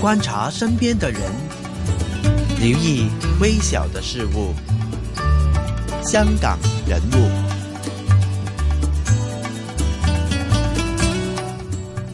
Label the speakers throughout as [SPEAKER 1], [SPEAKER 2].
[SPEAKER 1] 观察身边的人，留意微小的事物。香港人物，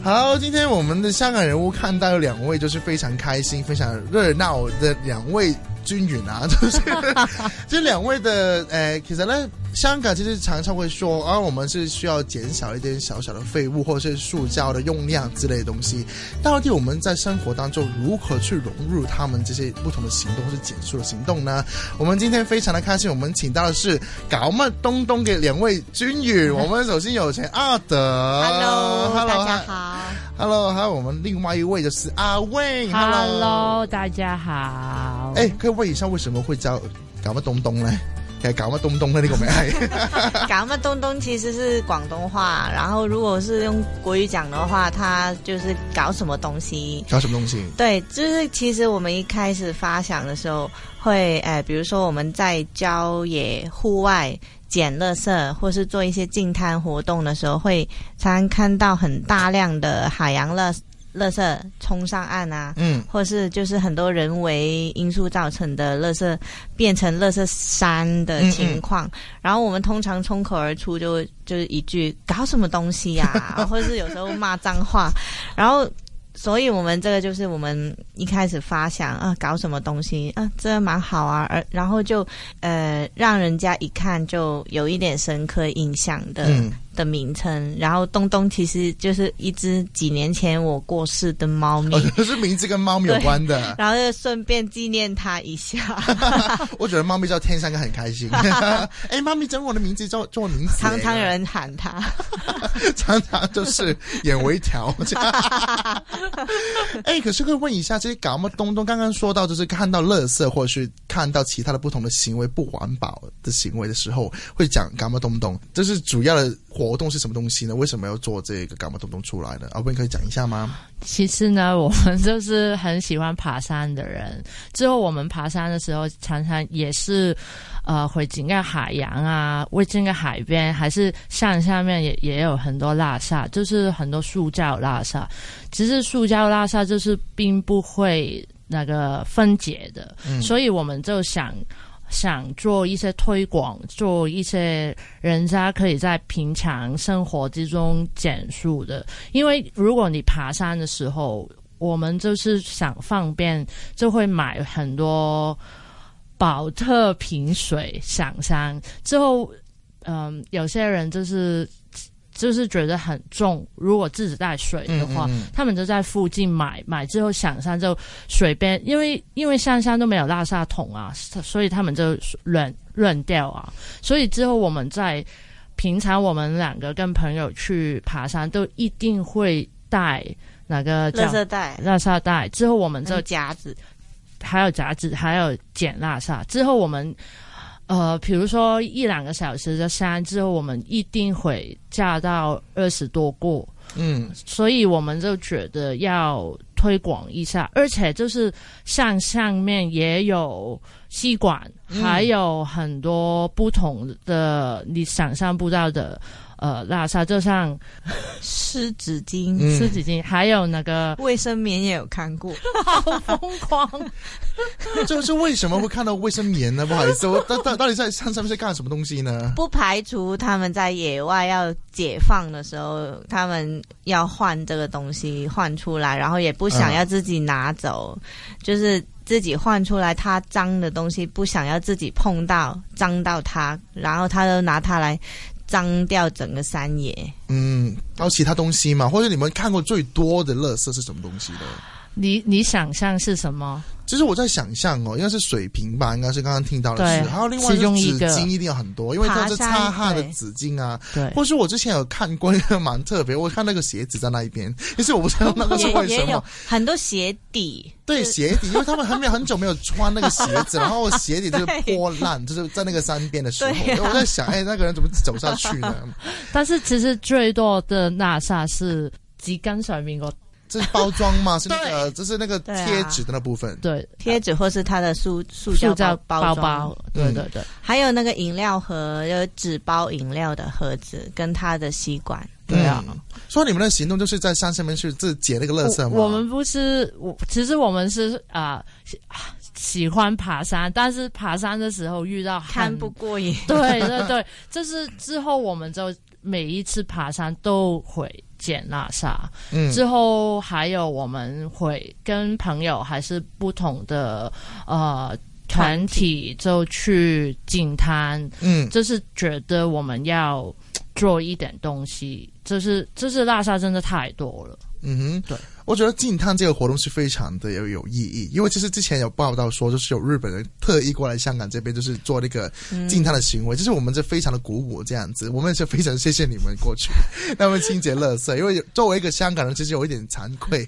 [SPEAKER 2] 好，今天我们的香港人物看到有两位，就是非常开心、非常热闹的两位。均匀啊，就是 这两位的诶，其实呢，香港其实常常会说，啊，我们是需要减少一点小小的废物或者是塑胶的用量之类的东西。到底我们在生活当中如何去融入他们这些不同的行动或是减速的行动呢？我们今天非常的开心，我们请到的是搞么东东给两位均匀。我们首先有请阿德
[SPEAKER 3] ，Hello，Hello，大家好
[SPEAKER 2] ，Hello，还有我们另外一位就是阿魏
[SPEAKER 4] ，Hello，大家好，
[SPEAKER 2] 哎，可以。问一下为什么会叫搞乜东东呢？其实搞乜东东呢？呢个名系
[SPEAKER 3] 搞乜东东其实是广东话，然后如果是用国语讲的话，它就是搞什么东西？
[SPEAKER 2] 搞什么东西？
[SPEAKER 3] 对，就是其实我们一开始发想的时候，会诶，比如说我们在郊野户外捡垃圾，或是做一些净滩活动的时候，会常看到很大量的海洋垃圾。垃圾冲上岸啊，嗯，或是就是很多人为因素造成的垃圾变成垃圾山的情况，然后我们通常冲口而出就就是一句搞什么东西呀，或者是有时候骂脏话，然后所以我们这个就是我们一开始发想啊，搞什么东西？啊，这蛮好啊，而然后就呃让人家一看就有一点深刻印象的。的名称，然后东东其实就是一只几年前我过世的猫咪，
[SPEAKER 2] 是名字跟猫咪有关的，
[SPEAKER 3] 然后就顺便纪念它一下。
[SPEAKER 2] 我觉得猫咪叫天山哥很开心。哎，猫咪整我的名字叫做名字，
[SPEAKER 3] 常常有人喊它，
[SPEAKER 2] 常常就是眼微调。哎，可是可以问一下，这些搞么东东刚刚说到，就是看到垃圾或者是看到其他的不同的行为不环保的行为的时候，会讲搞么东东，这是主要的。活动是什么东西呢？为什么要做这个干嘛东东出来呢？阿斌可以讲一下吗？
[SPEAKER 4] 其实呢，我们就是很喜欢爬山的人。之后我们爬山的时候，常常也是呃会经过海洋啊，会经过海边，还是山下面也也有很多垃圾，就是很多塑胶垃圾。其实塑胶垃圾就是并不会那个分解的，嗯所以我们就想。想做一些推广，做一些人家可以在平常生活之中减速的。因为如果你爬山的时候，我们就是想方便，就会买很多宝特瓶水上山。之后，嗯，有些人就是。就是觉得很重，如果自己带水的话，他们就在附近买买之后上山就水边，因为因为山上都没有垃圾桶啊，所以他们就乱乱掉啊。所以之后我们在平常我们两个跟朋友去爬山，都一定会带那个
[SPEAKER 3] 垃圾袋，
[SPEAKER 4] 垃圾袋。之后我们就
[SPEAKER 3] 夹子，
[SPEAKER 4] 还有夹子，还有捡垃圾。之后我们。呃，比如说一两个小时的山之后，我们一定会驾到二十多个，嗯，所以我们就觉得要推广一下，而且就是像上面也有吸管，还有很多不同的你想象不到的。呃，拉萨就像
[SPEAKER 3] 湿纸巾、
[SPEAKER 4] 湿纸巾，还有那个
[SPEAKER 3] 卫生棉也有看过，
[SPEAKER 4] 好疯狂！
[SPEAKER 2] 这是为什么会看到卫生棉呢？不好意思，我到到到底在山上面在干什么东西呢？
[SPEAKER 3] 不排除他们在野外要解放的时候，他们要换这个东西换出来，然后也不想要自己拿走，就是自己换出来，他脏的东西不想要自己碰到，脏到他，然后他就拿它来。脏掉整个山野，
[SPEAKER 2] 嗯，还有其他东西嘛？或者你们看过最多的乐色是什么东西的？
[SPEAKER 4] 你你想象是什么？
[SPEAKER 2] 其实我在想象哦，应该是水瓶吧，应该是刚刚听到的是。还有另外是纸巾，一定要很多，因为它是擦汗的纸巾啊。
[SPEAKER 4] 对。
[SPEAKER 2] 或是我之前有看过一个蛮特别，我看那个鞋子在那一边，其实我不知道那个是 为什么。
[SPEAKER 3] 很多鞋底。
[SPEAKER 2] 对鞋底，因为他们很没有很久没有穿那个鞋子，然后鞋底就是破烂，就是在那个山边的时候，我在想，哎，那个人怎么走下去呢？
[SPEAKER 4] 但是其实最多的那刹是几根上面个。
[SPEAKER 2] 这是包装吗？是那个，这是那个贴纸的那部分。
[SPEAKER 4] 对，
[SPEAKER 3] 贴纸或是它的塑塑胶包包。
[SPEAKER 4] 对对对，
[SPEAKER 3] 还有那个饮料盒，有纸包饮料的盒子，跟它的吸管。
[SPEAKER 2] 对啊，所以你们的行动就是在山上面去自解那个垃圾吗？
[SPEAKER 4] 我我们不是我，其实我们是啊、喜喜欢爬山，但是爬山的时候遇到很
[SPEAKER 3] 看不过瘾。
[SPEAKER 4] 对对对，就是之后我们就每一次爬山都会捡垃圾，
[SPEAKER 2] 嗯。
[SPEAKER 4] 之后还有我们会跟朋友还是不同的呃团体。就去进滩，
[SPEAKER 2] 嗯。
[SPEAKER 4] 就是觉得我们要做一点东西，就是就是垃圾真的太多了。
[SPEAKER 2] 嗯哼，
[SPEAKER 4] 对，
[SPEAKER 2] 我觉得净滩这个活动是非常的有有意义，因为其实之前有报道说，就是有日本人特意过来香港这边，就是做那个净滩的行为，就是我们这非常的鼓舞这样子，我们也是非常谢谢你们过去，那么清洁垃圾，因为作为一个香港人，其实有一点惭愧，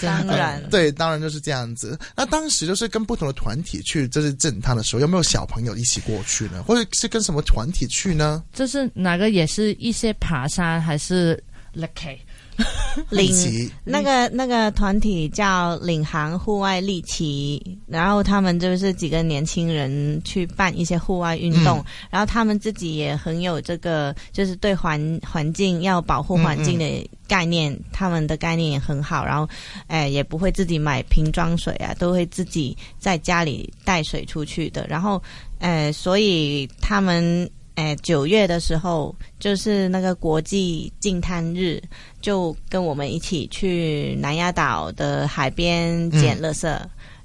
[SPEAKER 3] 当然，
[SPEAKER 2] 对，当然就是这样子。那当时就是跟不同的团体去，就是正滩的时候，有没有小朋友一起过去呢？或者是跟什么团体去呢？
[SPEAKER 4] 就是哪个也是一些爬山还是 lucky
[SPEAKER 2] 一
[SPEAKER 3] 领，那个那个团体叫领航户外利奇，然后他们就是几个年轻人去办一些户外运动，
[SPEAKER 2] 嗯。
[SPEAKER 3] 然后他们自己也很有这个，就是对环环境要保护环境的概念，他们的概念也很好，然后，哎、也不会自己买瓶装水啊，都会自己在家里带水出去的，然后，呃，所以他们。哎，九月的时候就是那个国际净滩日，就跟我们一起去南丫岛的海边捡垃圾。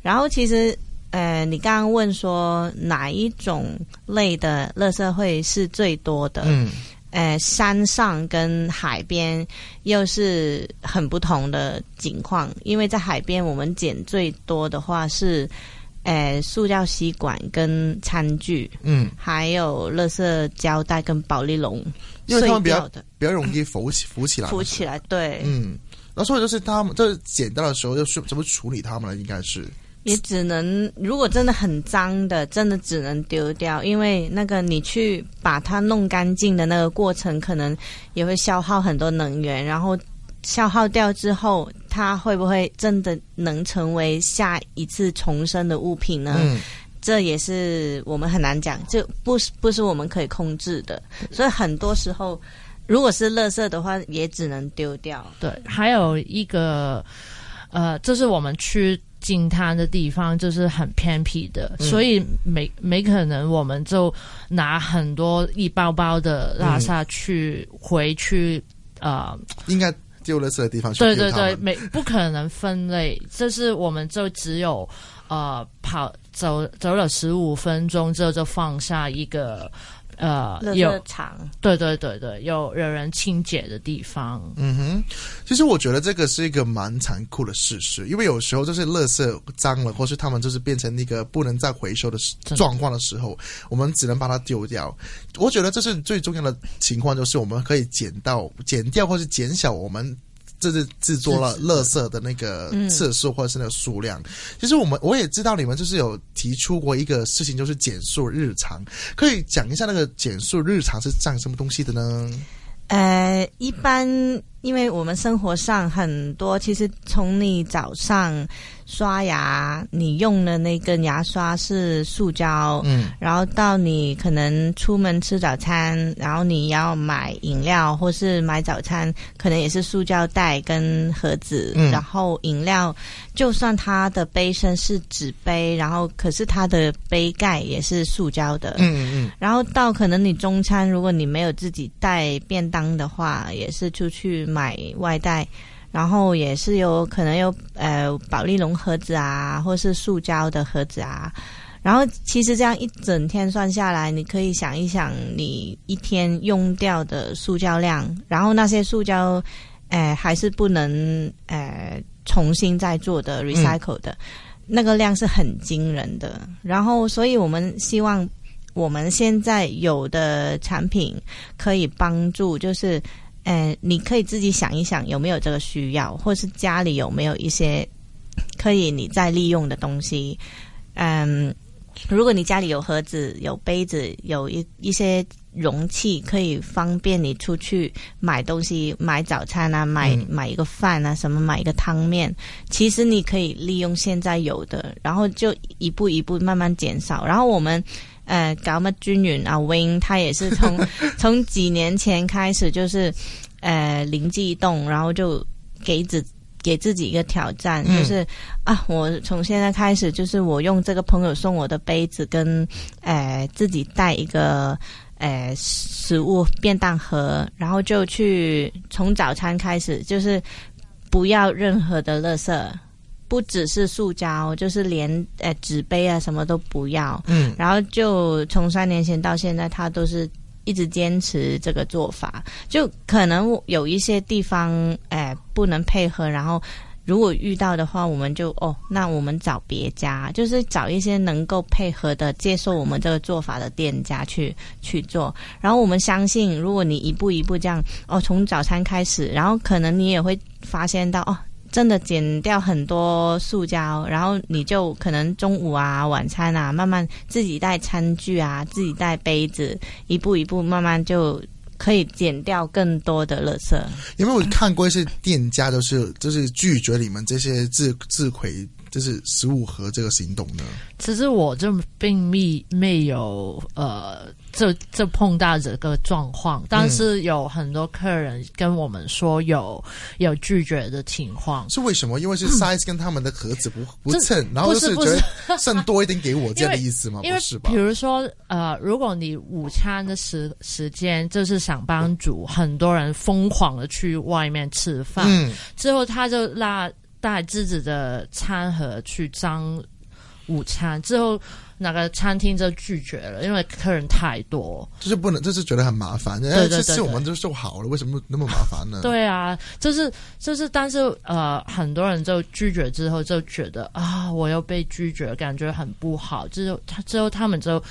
[SPEAKER 3] 然后其实，呃，你刚刚问说哪一种类的垃圾会是最多的？
[SPEAKER 2] 嗯
[SPEAKER 3] 呃，山上跟海边又是很不同的情况，因为在海边我们捡最多的话是，呃，塑料吸管跟餐具，
[SPEAKER 2] 嗯，
[SPEAKER 3] 还有垃圾胶带跟保丽龙，
[SPEAKER 2] 因为他们比较比较容易浮起 浮起来，
[SPEAKER 3] 浮起来，对，
[SPEAKER 2] 嗯，然后所以就是他们就是捡到的时候就是怎么处理他们呢？应该是。
[SPEAKER 3] 也只能如果真的很脏的，真的只能丢掉，因为那个你去把它弄干净的那个过程，可能也会消耗很多能源，然后消耗掉之后，它会不会真的能成为下一次重生的物品呢？
[SPEAKER 2] 嗯
[SPEAKER 3] 这也是我们很难讲，这不是不是我们可以控制的，所以很多时候。如果是垃圾的话，也只能丢掉。
[SPEAKER 4] 对，还有一个呃，这是我们去金滩的地方就是很偏僻的，
[SPEAKER 2] 嗯
[SPEAKER 4] 所以没没可能我们就拿很多一包包的垃圾去、回去呃，
[SPEAKER 2] 应该丢垃圾的地方去
[SPEAKER 4] 对对对，
[SPEAKER 2] 丢他们。
[SPEAKER 4] 没不可能分类，就是我们就只有呃跑走走了十五分钟之后就放下一个呃
[SPEAKER 3] 垃
[SPEAKER 4] 有
[SPEAKER 3] 圾场，
[SPEAKER 4] 对对对对有有人清洁的地方。
[SPEAKER 2] 嗯哼，其实我觉得这个是一个蛮残酷的事实，因为有时候就是垃圾脏了，或是他们就是变成那个不能再回收的状况的时候，我们只能把它丢掉。我觉得这是最重要的情况，就是我们可以减到减掉或是减小我们。这是制作了
[SPEAKER 4] 制止的
[SPEAKER 2] 垃圾的那个
[SPEAKER 3] 嗯
[SPEAKER 2] 次数或者是那个数量。其实我们我也知道你们就是有提出过一个事情，就是减速日常，可以讲一下那个减速日常是占什么东西的呢？
[SPEAKER 3] 呃，一般因为我们生活上很多，其实从你早上刷牙，你用的那根牙刷是塑胶，
[SPEAKER 2] 嗯。
[SPEAKER 3] 然后到你可能出门吃早餐，然后你要买饮料或是买早餐，可能也是塑胶袋跟盒子，
[SPEAKER 2] 嗯。
[SPEAKER 3] 然后饮料，就算它的杯身是纸杯，然后可是它的杯盖也是塑胶的，
[SPEAKER 2] 嗯嗯。
[SPEAKER 3] 然后到可能你中餐，如果你没有自己带便当的话，也是出去买外带，然后也是有可能有呃保丽龙盒子啊，或是塑胶的盒子啊。然后其实这样一整天算下来，你可以想一想你一天用掉的塑胶量，然后那些塑胶，呃还是不能呃重新再做的 recycle 的，那个量是很惊人的。然后所以我们希望我们现在有的产品可以帮助，就是，呃，你可以自己想一想有没有这个需要，或是家里有没有一些可以你再利用的东西，嗯。如果你家里有盒子、有杯子、有一一些容器，可以方便你出去买东西、买早餐啊、买、
[SPEAKER 2] 嗯
[SPEAKER 3] 买一个饭啊、什么买一个汤面，其实你可以利用现在有的，然后就一步一步慢慢减少。然后我们呃搞么均匀啊，Win 他也是从 从几年前开始就是。呃灵机一动，然后就给自给自己一个挑战，
[SPEAKER 2] 嗯
[SPEAKER 3] 就是啊，我从现在开始，就是我用这个朋友送我的杯子跟呃自己带一个。呃，食物便当盒，然后就去从早餐开始，就是不要任何的垃圾，不只是塑胶，就是连呃纸杯啊什么都不要。
[SPEAKER 2] 嗯
[SPEAKER 3] 然后就从三年前到现在，他都是一直坚持这个做法。就可能有一些地方，哎、不能配合，然后如果遇到的话，我们就哦，那我们找别家，就是找一些能够配合的、接受我们这个做法的店家去去做。然后我们相信，如果你一步一步这样哦，从早餐开始，然后可能你也会发现到哦。真的减掉很多塑胶，然后你就可能中午啊、晚餐啊，慢慢自己带餐具啊，自己带杯子，一步一步慢慢就可以减掉更多的垃圾。
[SPEAKER 2] 因为我看过一些店家都是就是拒绝你们这些自自毁就是十五盒这个行动呢？
[SPEAKER 4] 其实我就并没没有呃，就就碰到这个状况，但是有很多客人跟我们说有有拒绝的情况。
[SPEAKER 2] 是为什么？因为是 size 跟他们的盒子不不称，然后就是是觉得剩多一点给我这 样的意思吗？
[SPEAKER 4] 因为
[SPEAKER 2] 不是吧
[SPEAKER 4] 比？如说，呃，如果你午餐的时时间就是上班族，很多人疯狂的去外面吃饭，
[SPEAKER 2] 嗯，
[SPEAKER 4] 之后他就拉带自己的餐盒去装午餐，之后那个餐厅就拒绝了，因为客人太多。
[SPEAKER 2] 就是不能，就是觉得很麻烦。
[SPEAKER 4] 对
[SPEAKER 2] 哎，
[SPEAKER 4] 对对
[SPEAKER 2] 我们就做好了，为什么那么麻烦呢？
[SPEAKER 4] 对啊，就是就是，但是呃，很多人就拒绝之后就觉得啊，我又被拒绝，感觉很不好。之后他之后他们就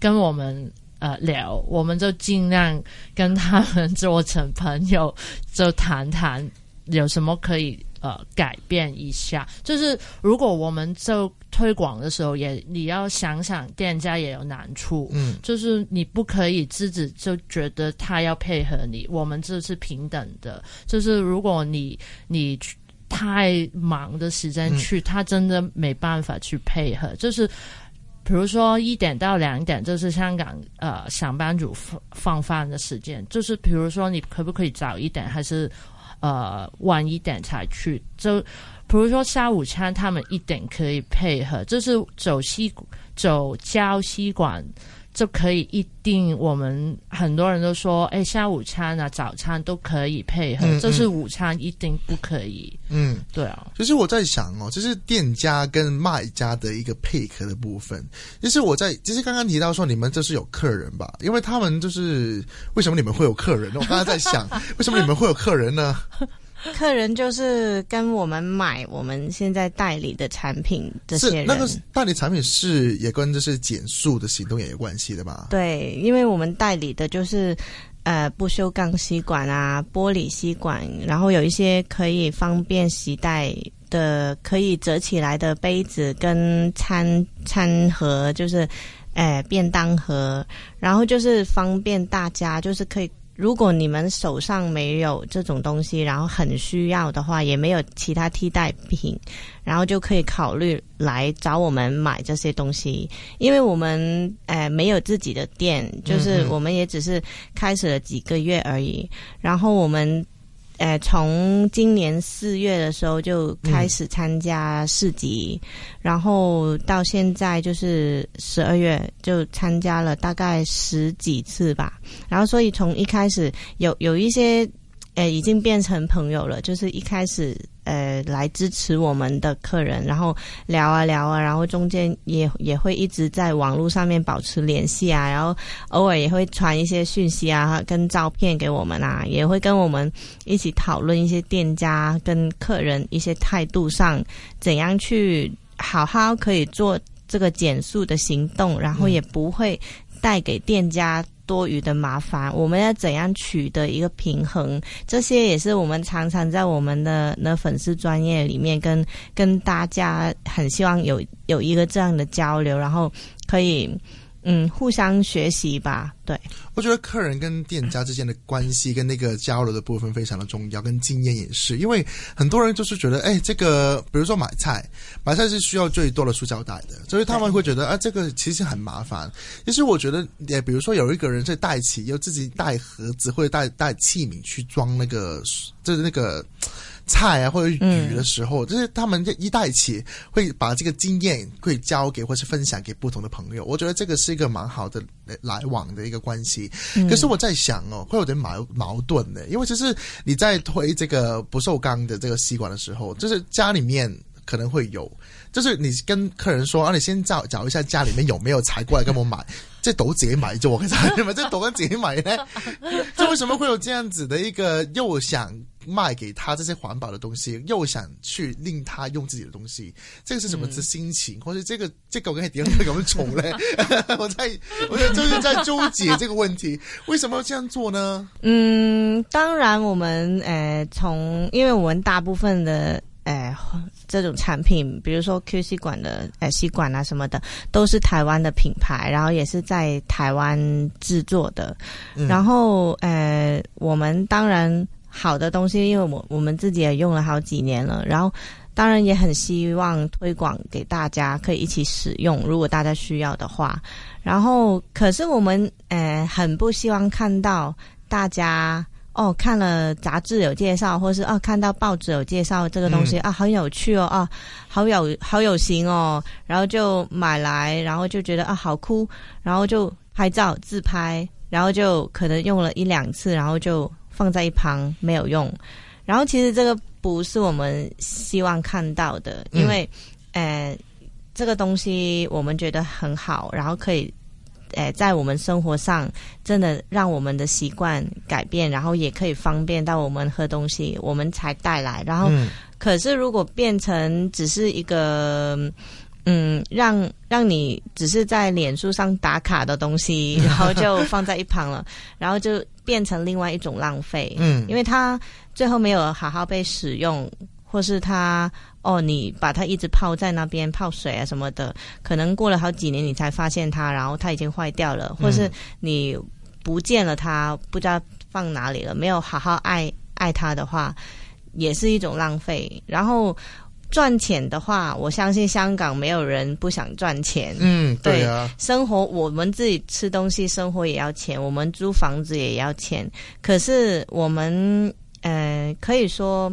[SPEAKER 4] 跟我们呃聊，我们就尽量跟他们 做成朋友，就谈谈有什么可以呃改变一下。就是如果我们就推广的时候也，你要想想店家也有难处，
[SPEAKER 2] 嗯，
[SPEAKER 4] 就是你不可以自己就觉得他要配合你，我们这是平等的。就是如果你你太忙的时间去，他真的没办法去配合。就是比如说一点到两点，就是香港呃上班族放放饭的时间。就是比如说你可不可以早一点，还是呃晚一点才去？就比如说下午餐，他们一点可以配合，就是走西走交西馆就可以一定。我们很多人都说，哎，下午餐啊、早餐都可以配合，
[SPEAKER 2] 嗯嗯
[SPEAKER 4] 就是午餐一定不可以。
[SPEAKER 2] 嗯，
[SPEAKER 4] 对啊，
[SPEAKER 2] 其实我在想哦，就是店家跟卖家的一个配合的部分。其实我在，其实刚刚提到说你们这是有客人吧？因为他们就是为什么你们会有客人？我刚才在想，为什么你们会有客人呢？
[SPEAKER 3] 客人就是跟我们买我们现在代理的产品，这些人。
[SPEAKER 2] 是那个代理产品是也跟就是减速的行动也有关系的吧？
[SPEAKER 3] 对，因为我们代理的就是呃不锈钢吸管啊、玻璃吸管，然后有一些可以方便携带的、可以折起来的杯子跟餐餐盒，就是呃便当盒，然后就是方便大家，就是可以。如果你们手上没有这种东西，然后很需要的话，也没有其他替代品，然后就可以考虑来找我们买这些东西，因为我们呃没有自己的店，就是我们也只是开始了几个月而已，然后我们。呃，从今年四月的时候就开始参加市集，然后到现在就是十二月就参加了大概十几次吧。然后所以从一开始有有一些呃已经变成朋友了，就是一开始呃来支持我们的客人，然后聊啊聊啊，然后中间也也会一直在网络上面保持联系啊，然后偶尔也会传一些讯息啊，跟照片给我们啊，也会跟我们一起讨论一些店家跟客人一些态度上怎样去好好可以做这个减速的行动，然后也不会带给店家。多余的麻烦，我们要怎样取得一个平衡？这些也是我们常常在我们的那粉丝专业里面跟跟大家很希望有有一个这样的交流，然后可以嗯互相学习吧。对，
[SPEAKER 2] 我觉得客人跟店家之间的关系跟那个交流的部分非常的重要，跟经验也是，因为很多人就是觉得，哎，这个比如说买菜，买菜是需要最多的塑胶袋的，所以他们会觉得啊，这个其实很麻烦。其实我觉得，也比如说有一个人在带起，要自己带盒子或者带带器皿去装那个，就是那个。菜啊，或者鱼的时候，就是他们一带起会把这个经验会交给或是分享给不同的朋友。我觉得这个是一个蛮好的来往的一个关系。可是我在想哦，会有点矛矛盾的，因为就是你在推这个不锈钢的这个吸管的时候，就是家里面可能会有，就是你跟客人说啊，你先找找一下家里面有没有才过来跟我买，这都自己买就我跟你们这都跟自己买呢？这为什么会有这样子的一个又想？卖给他这些环保的东西，又想去令他用自己的东西，这个是什么子心情？或者这个这个我跟点会怎么宠嘞？我在我就是在纠结这个问题，为什么要这样做呢？
[SPEAKER 3] 嗯，当然我们呃从因为我们大部分的呃这种产品，比如说 Q C 管的呃吸管啊什么的，都是台湾的品牌，然后也是在台湾制作的。然后呃我们当然。好的东西，因为我我们自己也用了好几年了，然后当然也很希望推广给大家，可以一起使用，如果大家需要的话。然后，可是我们呃很不希望看到大家哦看了杂志有介绍，或是哦看到报纸有介绍这个东西啊，很有趣哦啊，好有好有型哦，然后就买来，然后就觉得啊好酷，然后就拍照自拍，然后就可能用了一两次，然后就。放在一旁没有用，然后其实这个不是我们希望看到的，因为，呃，这个东西我们觉得很好，然后可以，呃，在我们生活上真的让我们的习惯改变，然后也可以方便到我们喝东西，我们才带来。然后，可是如果变成只是一个。嗯，让让你只是在脸书上打卡的东西，然后就放在一旁了，然后就变成另外一种浪费。嗯，因为它最后没有好好被使用，或是它哦，你把它一直泡在那边泡水啊什么的，可能过了好几年你才发现它，然后它已经坏掉了，或是你不见了它，不知道放哪里了，没有好好爱爱它的话，也是一种浪费。然后。赚钱的话，我相信香港没有人不想赚钱。
[SPEAKER 2] 嗯，对啊，
[SPEAKER 3] 生活我们自己吃东西，生活也要钱，我们租房子也要钱。可是我们呃，可以说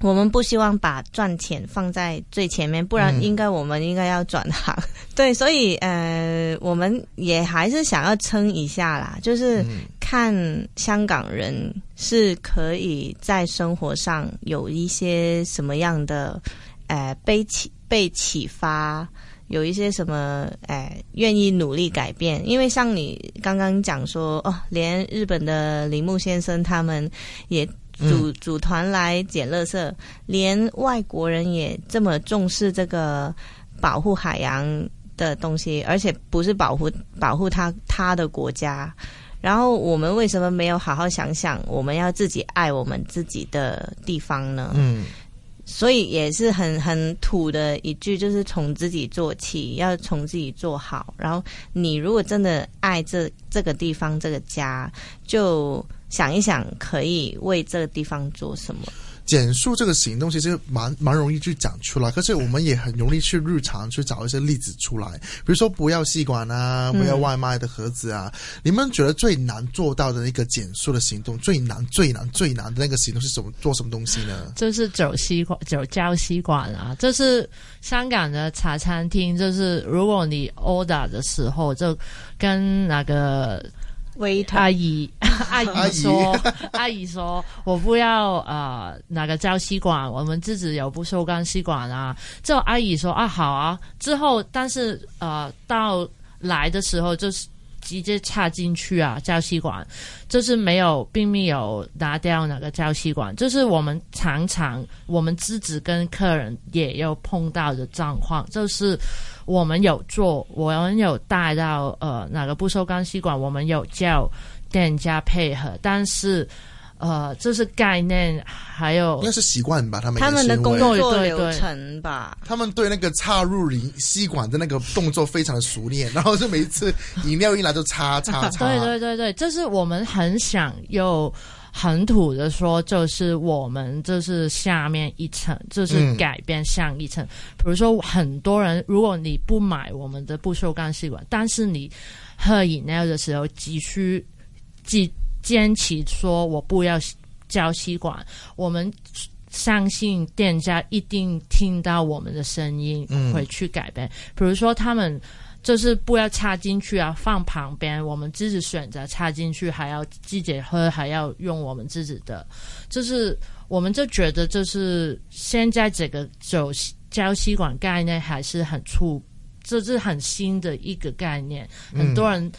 [SPEAKER 3] 我们不希望把赚钱放在最前面，不然应该我们应该要转行。对，所以呃，我们也还是想要撑一下啦，就是看香港人是可以在生活上有一些什么样的。呃，被启被启发，有一些什么，呃，愿意努力改变。因为像你刚刚讲说，哦，连日本的铃木先生他们也组组团来捡垃圾，连外国人也这么重视这个保护海洋的东西，而且不是保护保护他他的国家。然后我们为什么没有好好想想，我们要自己爱我们自己的地方呢？嗯。所以也是很很土的一句，就是从自己做起，要从自己做好。然后你如果真的爱这这个地方、这个家，就想一想，可以为这个地方做什么。
[SPEAKER 2] 减速这个行动其实蛮蛮容易去讲出来，可是我们也很容易去日常去找一些例子出来，比如说不要吸管啊，不要外卖的盒子啊。你们觉得最难做到的一个减速的行动，最难、最难、最难的那个行动是什么？做什么东西呢？
[SPEAKER 4] 就是走吸管、走胶吸管啊。这是香港的茶餐厅，就是如果你 order 的时候，就跟那个。阿姨，阿姨。说，阿姨说，我不要呃那个胶吸管，我们自己有不锈钢吸管啊。之后阿姨说啊好啊，之后但是呃到来的时候就是直接插进去啊胶吸管，就是没有并没有拿掉那个胶吸管，就是我们常常我们自己跟客人也有碰到的状况，就是。我们有做，我们有带到呃哪个不锈钢吸管，我们有叫店家配合，但是呃，这是概念，还有
[SPEAKER 2] 应该是习惯吧，他们
[SPEAKER 3] 他们的工作流程吧。
[SPEAKER 2] 他们对那个插入饮吸管的那个动作非常的熟练，然后就每一次饮料一来就插插插。
[SPEAKER 4] 对对对对，这是我们很想又很土的说，就是我们就是下面一层，就是
[SPEAKER 2] 嗯
[SPEAKER 4] 改变上一层。比如说，很多人如果你不买我们的不锈钢吸管，但是你喝饮料的时候急需坚坚持说我不要胶吸管，我们。相信店家一定听到我们的声音，
[SPEAKER 2] 嗯
[SPEAKER 4] 会去改变。比如说，他们就是不要插进去啊，放旁边，我们自己选择插进去，还要自己喝，还要用我们自己的，就是我们就觉得，就是现在这个走胶吸管概念还是很粗，这是很新的一个概念，很多人。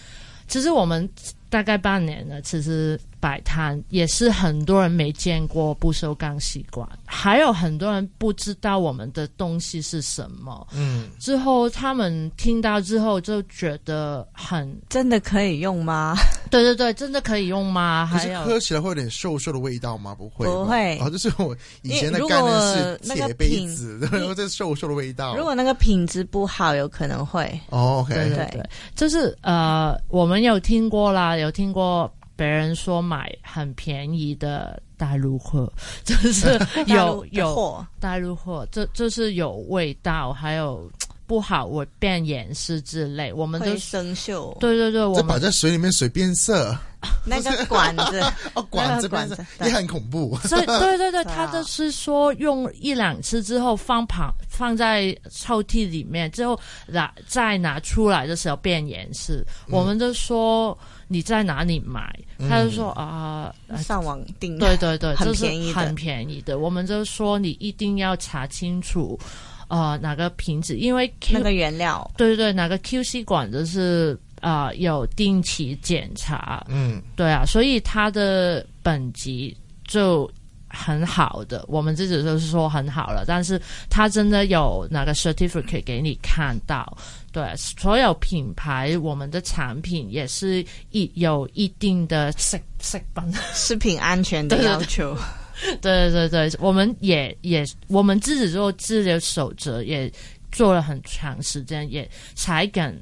[SPEAKER 4] 其实我们大概半年了，其实摆摊也是很多人没见过不锈钢吸管，还有很多人不知道我们的东西是什么。
[SPEAKER 2] 嗯，
[SPEAKER 4] 之后他们听到之后就觉得很，
[SPEAKER 3] 真的可以用吗？
[SPEAKER 4] 对对对，真的可以用吗？
[SPEAKER 2] 可是
[SPEAKER 4] 还有
[SPEAKER 2] 喝起来会有点瘦瘦的味道吗？不会，
[SPEAKER 3] 不会
[SPEAKER 2] 哦就是我以前的概念是
[SPEAKER 3] 那个
[SPEAKER 2] 铁杯
[SPEAKER 3] 品
[SPEAKER 2] 子，然后 这瘦瘦的味道。
[SPEAKER 3] 如果那个品质不好，有可能会。
[SPEAKER 2] 哦，OK，
[SPEAKER 4] 对对对，就是呃，我们有听过啦，有听过别人说买很便宜的大陆货，就是有有
[SPEAKER 3] 货。
[SPEAKER 4] 大陆货，这就是有味道，还有不好我变颜色之类，我们都
[SPEAKER 3] 生锈。
[SPEAKER 4] 对对对，我
[SPEAKER 2] 这摆在水里面水 变色，
[SPEAKER 3] 那个管子，
[SPEAKER 2] 哦，管子
[SPEAKER 3] 管子对。
[SPEAKER 2] 也很恐怖。
[SPEAKER 4] 所以对对对，他就是说用一两次之后放旁放在抽屉里面，之后拿再拿出来的时候变颜色，我们就说你在哪里买？他就说啊。呃
[SPEAKER 3] 上网订。
[SPEAKER 4] 对对对，
[SPEAKER 3] 很便宜的
[SPEAKER 4] 很便宜的。我们就说你一定要查清楚，呃，哪个瓶子，因为 Q,
[SPEAKER 3] 那个原料，
[SPEAKER 4] 对对对，哪个 QC 管子是啊、呃有定期检查，
[SPEAKER 2] 嗯，
[SPEAKER 4] 对啊，所以它的本级就很好的，我们自己就是说很好了，但是他真的有那个 certificate 给你看到。对，所有品牌我们的产品也是一有一定的食食品。
[SPEAKER 3] 食品安全的要求。
[SPEAKER 4] 对对对，我们也也我们自己做自己的守则，也做了很长时间，也才敢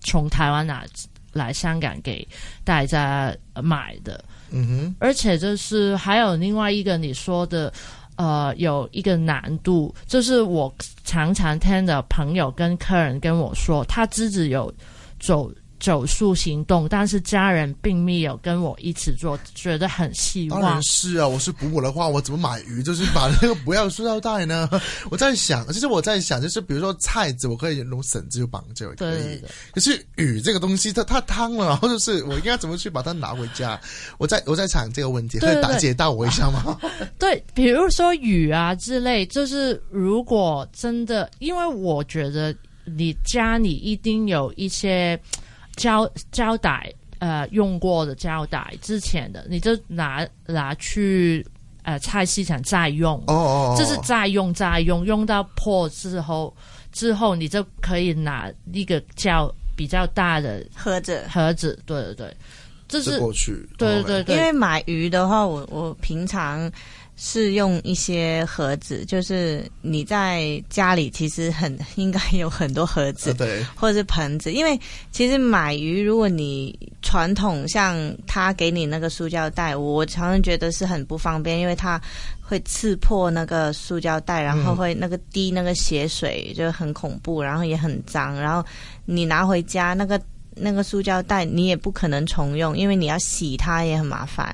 [SPEAKER 4] 从台湾拿来香港给大家买的。
[SPEAKER 2] 嗯哼，
[SPEAKER 4] 而且就是还有另外一个你说的，呃，有一个难度，就是我常常听的朋友跟客人跟我说，他自己有走走塑行动，但是家人并没有跟我一起做，觉得很希望
[SPEAKER 2] 当然。是啊，我是补我的话，我怎么买鱼？就是把那个不要塑料袋呢？我在想，其实我在想，就是比如说菜子，我可以用绳子就绑着也可以。可是鱼这个东西，它它汤了，然后就是我应该怎么去把它拿回家？我在我在想这个问题，可以打解到我一下吗？
[SPEAKER 4] 对，比如说雨啊之类，就是如果真的，因为我觉得你家里一定有一些胶胶带，呃，用过的胶带，之前的，你就拿拿去呃菜市场再用，
[SPEAKER 2] 哦哦，哦。
[SPEAKER 4] 就是再用再用，用到破之后，之后你就可以拿一个胶比较大的
[SPEAKER 3] 盒子。
[SPEAKER 4] 盒子，对对对，这是
[SPEAKER 2] 这过去，
[SPEAKER 4] 对
[SPEAKER 2] 哦
[SPEAKER 4] 对对。
[SPEAKER 3] 因为买鱼的话，我我平常是用一些盒子，就是你在家里其实很应该有很多盒子
[SPEAKER 2] 呃，对，
[SPEAKER 3] 或者是盆子，因为其实买鱼，如果你传统像他给你那个塑胶袋，我常常觉得是很不方便，因为它会刺破那个塑胶袋，然后会那个滴那个血水，就很恐怖，然后也很脏，然后你拿回家那个。那个塑胶袋你也不可能重用，因为你要洗它也很麻烦，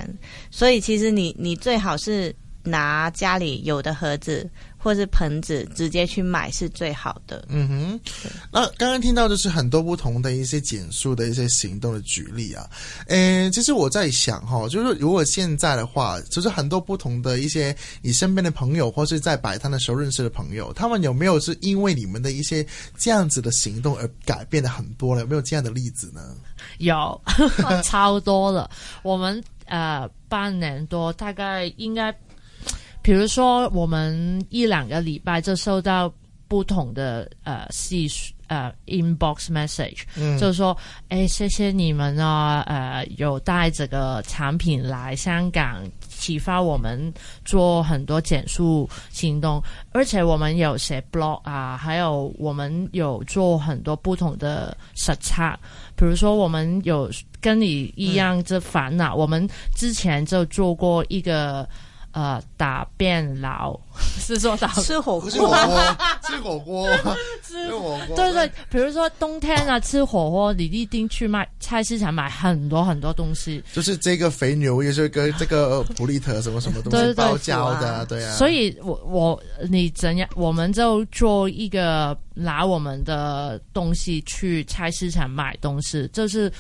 [SPEAKER 3] 所以其实你你最好是拿家里有的盒子或是盆子直接去买是最好的。
[SPEAKER 2] 嗯哼，那刚刚听到就是很多不同的一些减速的一些行动的举例啊，诶，其实我在想哈，就是如果现在的话，就是很多不同的一些你身边的朋友，或是在摆摊的时候认识的朋友，他们有没有是因为你们的一些这样子的行动而改变的很多了？有没有这样的例子呢？
[SPEAKER 4] 有 超多了。我们呃半年多，大概应该，比如说我们一两个礼拜就收到不同的呃细呃 inbox message，、
[SPEAKER 2] 嗯。
[SPEAKER 4] 就是说，哎，谢谢你们啊，呃，有带这个产品来香港，启发我们做很多减速行动，而且我们有写 blog 啊，还有我们有做很多不同的实测，比如说我们有跟你一样这烦恼，我们之前就做过一个呃打变老，是说打
[SPEAKER 3] 吃火
[SPEAKER 2] 不是火
[SPEAKER 3] 锅，
[SPEAKER 2] 吃火锅，吃火锅，
[SPEAKER 4] 对对，比如说冬天啊，吃火锅，你一定去卖菜市场买很多很多东西，
[SPEAKER 2] 就是这个肥牛，也是跟这个 普利特什么什么东
[SPEAKER 4] 对对
[SPEAKER 2] 西包
[SPEAKER 3] 对
[SPEAKER 2] 胶的，
[SPEAKER 3] 啊
[SPEAKER 2] 对啊。
[SPEAKER 4] 所以我我你怎样，我们就做一个拿我们的东西去菜市场买东西，就是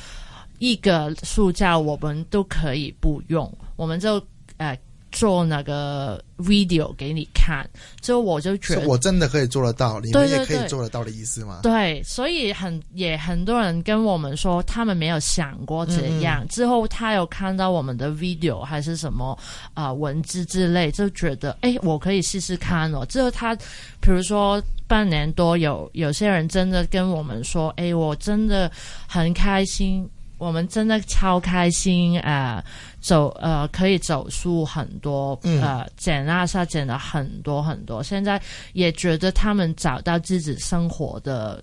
[SPEAKER 4] 一个塑胶我们都可以不用，我们就呃做那个 video 给你看，之后我就觉得
[SPEAKER 2] 我真的可以做得到，你们也可以做得到的意思吗？
[SPEAKER 4] 对，所以很也很多人跟我们说，他们没有想过这样。之后他有看到我们的 video 还是什么啊、呃文字之类，就觉得哎，我可以试试看哦。之后他比如说半年多有有些人真的跟我们说，哎，我真的很开心。我们真的超开心，呃，走呃可以走出很多，
[SPEAKER 2] 嗯
[SPEAKER 4] 呃捡垃圾捡了很多很多，现在也觉得他们找到自己生活的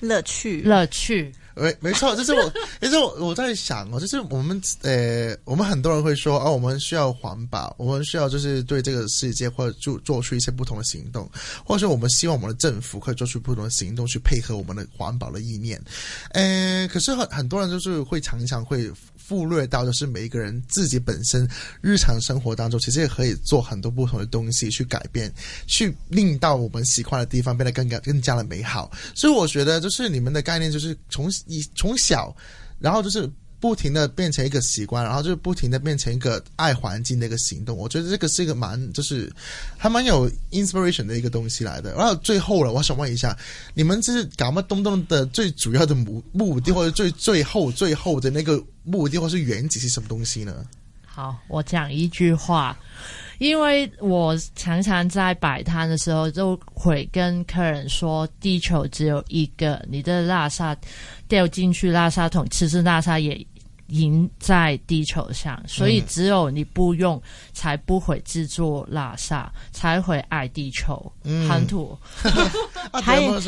[SPEAKER 3] 乐趣。
[SPEAKER 4] 乐趣。
[SPEAKER 2] 没没错，就是我，其实我我在想哦，就是我们呃，我们很多人会说啊，我们需要环保，我们需要就是对这个世界或者做做出一些不同的行动，或者说我们希望我们的政府可以做出不同的行动去配合我们的环保的意念。呃，可是很很多人就是会常常会忽略到，就是每一个人自己本身日常生活当中，其实也可以做很多不同的东西去改变，去令到我们喜欢的地方变得更加更加的美好。所以我觉得，就是你们的概念就是从以从小，然后就是。不停的变成一个习惯，然后就是不停的变成一个爱环境的一个行动。我觉得这个是一个蛮就是还蛮有 inspiration 的一个东西来的。然后最后了，我想问一下，你们这是搞么东东的最主要的目目的，或者最最后最后的那个目的，或是原子是什么东西呢？
[SPEAKER 4] 好，我讲一句话，因为我常常在摆摊的时候就会跟客人说，地球只有一个，你的垃圾掉进去垃圾桶，其实垃圾也赢在地球上，所以只有你不用，才不会制作垃圾，才会爱地球。
[SPEAKER 2] 嗯
[SPEAKER 4] 很土，
[SPEAKER 2] 啊，
[SPEAKER 3] 还有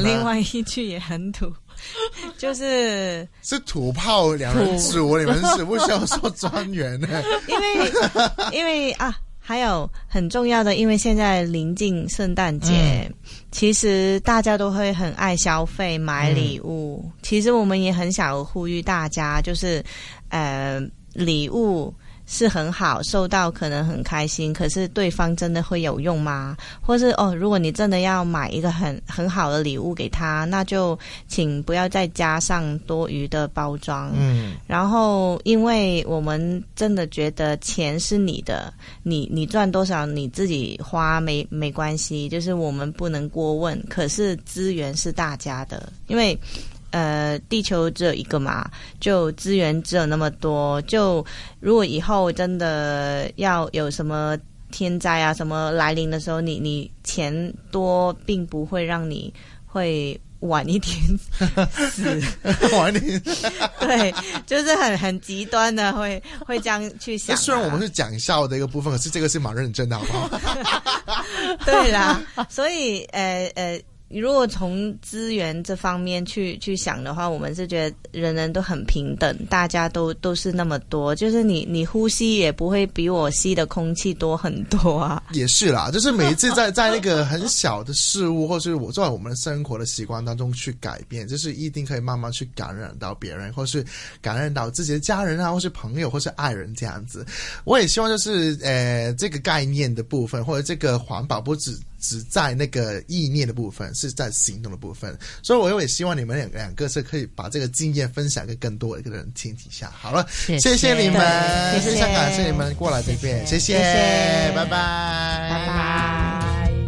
[SPEAKER 3] 另外一句也很土，就是
[SPEAKER 2] 是土炮两人组，你们是不需要说专员呢？
[SPEAKER 3] 因为因为啊，还有很重要的，因为现在临近圣诞节，其实大家都会很爱消费买礼物。其实我们也很想呼吁大家，就是呃，礼物。是很好，收到可能很开心，可是对方真的会有用吗？或是哦，如果你真的要买一个很很好的礼物给他，那就请不要再加上多余的包装。
[SPEAKER 2] 嗯
[SPEAKER 3] 然后，因为我们真的觉得钱是你的，你你赚多少你自己花没没关系，就是我们不能过问。可是资源是大家的，因为呃，地球只有一个嘛，就资源只有那么多。就如果以后真的要有什么天灾啊什么来临的时候，你你钱多，并不会让你会晚一点死。
[SPEAKER 2] 晚一点。
[SPEAKER 3] 对，就是很很极端的，会会这样去想啊。
[SPEAKER 2] 虽然我们是讲笑的一个部分，可是这个是蛮认真的，好不好？
[SPEAKER 3] 对啦，所以呃呃，如果从资源这方面去去想的话，我们是觉得人人都很平等，大家都都是那么多，就是你你呼吸也不会比我吸的空气多很多啊。
[SPEAKER 2] 也是啦，就是每一次在在那个很小的事物，或是我在我们的生活的习惯当中去改变，就是一定可以慢慢去感染到别人，或是感染到自己的家人啊，或是朋友，或是爱人这样子。我也希望就是呃这个概念的部分，或者这个环保不止只在那个意念的部分，是在行动的部分。所以我也希望你们两两个是可以把这个经验分享给更多的人听一下。好了，
[SPEAKER 4] 谢
[SPEAKER 2] 谢谢你们，非常感谢你们过来这边，谢谢，
[SPEAKER 3] 谢谢
[SPEAKER 2] 拜拜，
[SPEAKER 3] 拜拜。